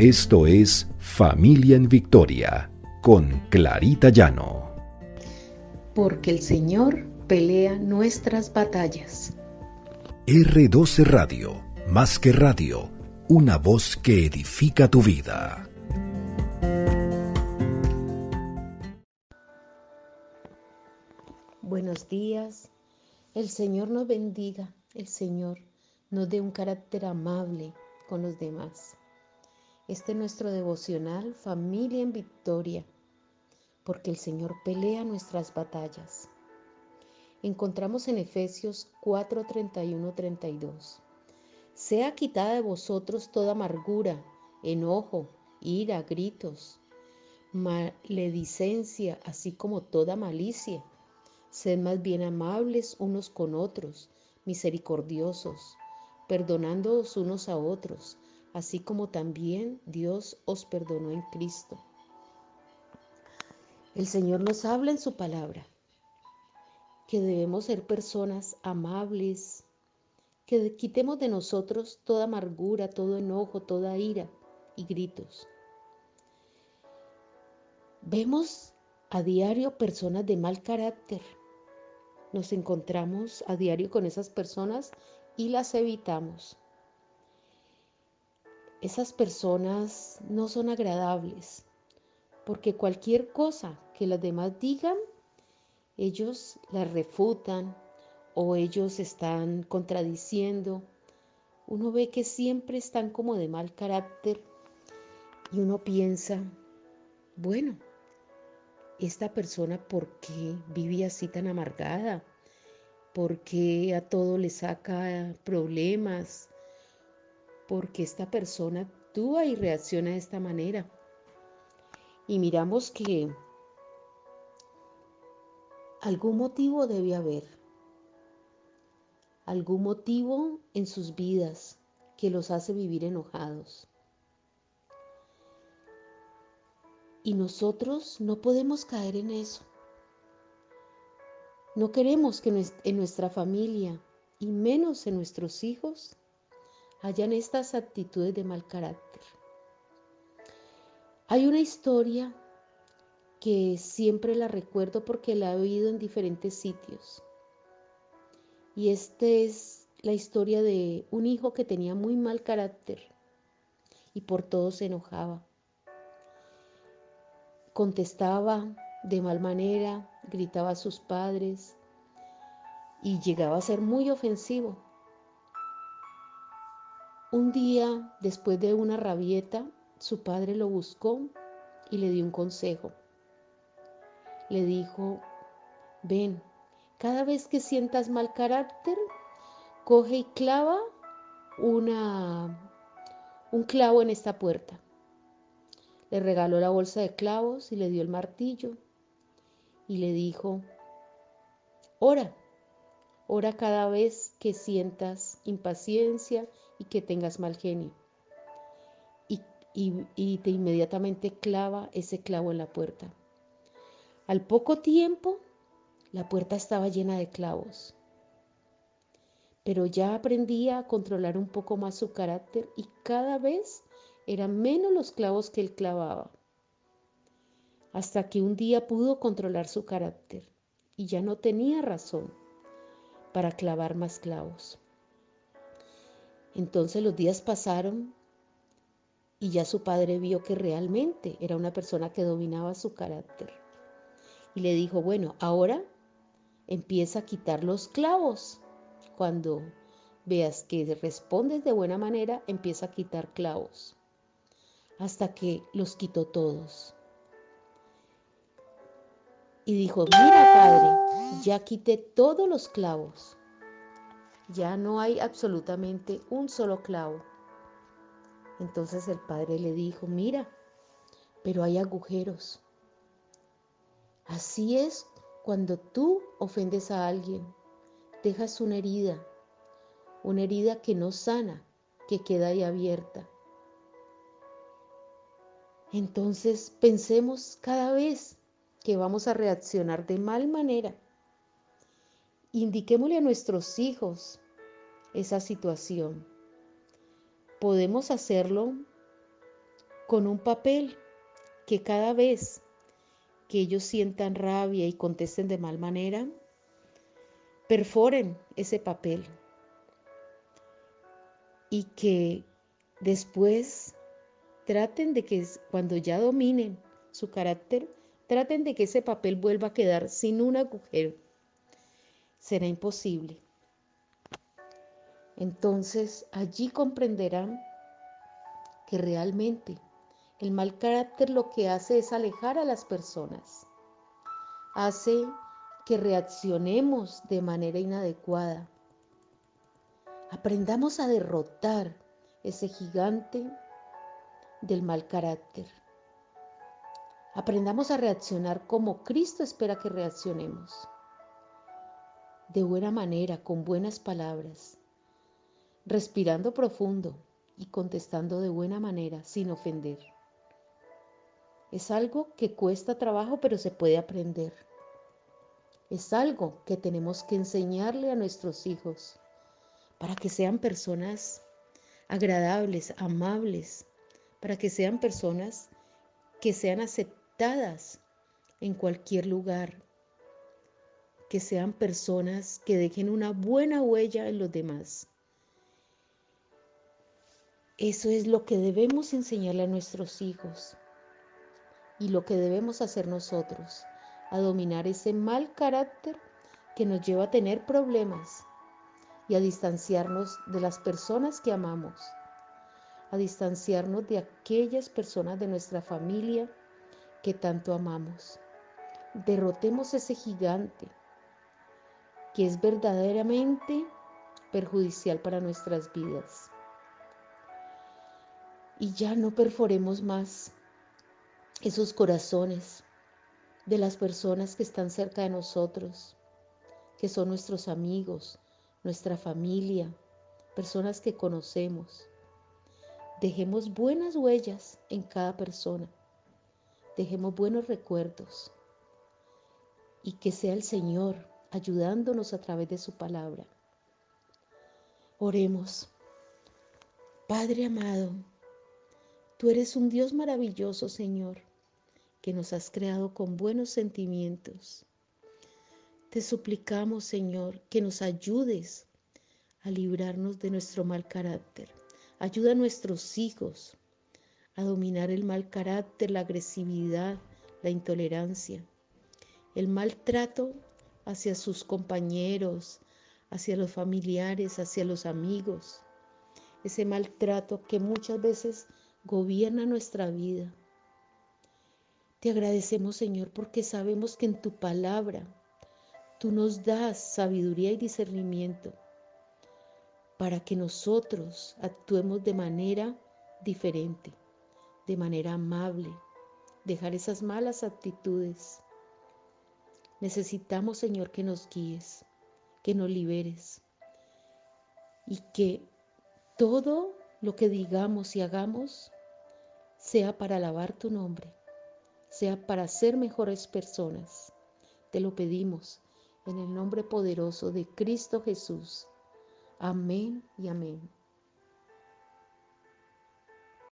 Esto es Familia en Victoria con Clarita Llano. Porque el Señor pelea nuestras batallas. R12 Radio, más que radio, una voz que edifica tu vida. Buenos días. El Señor nos bendiga. El Señor nos dé un carácter amable con los demás. Este es nuestro devocional Familia en Victoria, porque el Señor pelea nuestras batallas. Encontramos en Efesios 4, 31, 32. Sea quitada de vosotros toda amargura, enojo, ira, gritos, maledicencia, así como toda malicia. Sed más bien amables unos con otros, misericordiosos, perdonándoos unos a otros así como también Dios os perdonó en Cristo. El Señor nos habla en su palabra que debemos ser personas amables, que quitemos de nosotros toda amargura, todo enojo, toda ira y gritos. Vemos a diario personas de mal carácter. Nos encontramos a diario con esas personas y las evitamos esas personas no son agradables, porque cualquier cosa que las demás digan, ellos la refutan o ellos están contradiciendo. Uno ve que siempre están como de mal carácter y uno piensa, bueno, esta persona por qué vive así tan amargada, por qué a todo le saca problemas, porque esta persona actúa y reacciona de esta manera. Y miramos que algún motivo debe haber, algún motivo en sus vidas que los hace vivir enojados. Y nosotros no podemos caer en eso. No queremos que en nuestra familia y menos en nuestros hijos hayan estas actitudes de mal carácter. Hay una historia que siempre la recuerdo porque la he oído en diferentes sitios. Y esta es la historia de un hijo que tenía muy mal carácter y por todo se enojaba. Contestaba de mal manera, gritaba a sus padres y llegaba a ser muy ofensivo. Un día, después de una rabieta, su padre lo buscó y le dio un consejo. Le dijo, ven, cada vez que sientas mal carácter, coge y clava una, un clavo en esta puerta. Le regaló la bolsa de clavos y le dio el martillo y le dijo, ora, ora cada vez que sientas impaciencia y que tengas mal genio. Y, y, te inmediatamente clava ese clavo en la puerta. Al poco tiempo, la puerta estaba llena de clavos. Pero ya aprendía a controlar un poco más su carácter y cada vez eran menos los clavos que él clavaba. Hasta que un día pudo controlar su carácter y ya no tenía razón para clavar más clavos. Entonces los días pasaron y ya su padre vio que realmente era una persona que dominaba su carácter. Y le dijo, bueno, ahora empieza a quitar los clavos. Cuando veas que respondes de buena manera, empieza a quitar clavos. Hasta que los quitó todos. Y dijo, mira padre, ya quité todos los clavos. Ya no hay absolutamente un solo clavo. Entonces el padre le dijo, mira, pero hay agujeros. Así es cuando tú ofendes a alguien, dejas una herida, una herida que no sana, que queda ahí abierta. Entonces pensemos cada vez que vamos a reaccionar de mal manera Indiquémosle a nuestros hijos esa situación. Podemos hacerlo con un papel que cada vez que ellos sientan rabia y contesten de mal manera, perforen ese papel y que después traten de que cuando ya dominen su carácter, traten de que ese papel vuelva a quedar sin un agujero. Será imposible. Entonces allí comprenderán que realmente el mal carácter lo que hace es alejar a las personas. Hace que reaccionemos de manera inadecuada. Aprendamos a derrotar ese gigante del mal carácter. Aprendamos a reaccionar como Cristo espera que reaccionemos. De buena manera, con buenas palabras, respirando profundo y contestando de buena manera, sin ofender. Es algo que cuesta trabajo, pero se puede aprender. Es algo que tenemos que enseñarle a nuestros hijos para que sean personas agradables, amables, para que sean personas que sean aceptadas en cualquier lugar, que sean personas que dejen una buena huella en los demás. Eso es lo que debemos enseñarle a nuestros hijos y lo que debemos hacer nosotros, a dominar ese mal carácter que nos lleva a tener problemas y a distanciarnos de las personas que amamos a distanciarnos de aquellas personas de nuestra familia que tanto amamos. Derrotemos ese gigante que es verdaderamente perjudicial para nuestras vidas. Y ya no perforemos más esos corazones de las personas que están cerca de nosotros, que son nuestros amigos, nuestra familia, personas que conocemos. Dejemos buenas huellas en cada persona. Dejemos buenos recuerdos. Y que sea el Señor ayudándonos a través de su palabra. Oremos. Padre amado, tú eres un Dios maravilloso, Señor, que nos has creado con buenos sentimientos. Te suplicamos, Señor, que nos ayudes a librarnos de nuestro mal carácter Ayuda a nuestros hijos a dominar el mal carácter, la agresividad, la intolerancia, el maltrato hacia sus compañeros, hacia los familiares, hacia los amigos, ese maltrato que muchas veces gobierna nuestra vida. Te agradecemos Señor porque sabemos que en tu palabra tú nos das sabiduría y discernimiento para que nosotros actuemos de manera diferente, de manera amable, dejar esas malas actitudes. Necesitamos, Señor, que nos guíes, que nos liberes y que todo lo que digamos y hagamos sea para alabar tu nombre, sea para ser mejores personas. Te lo pedimos en el nombre poderoso de Cristo Jesús. Amén y amén.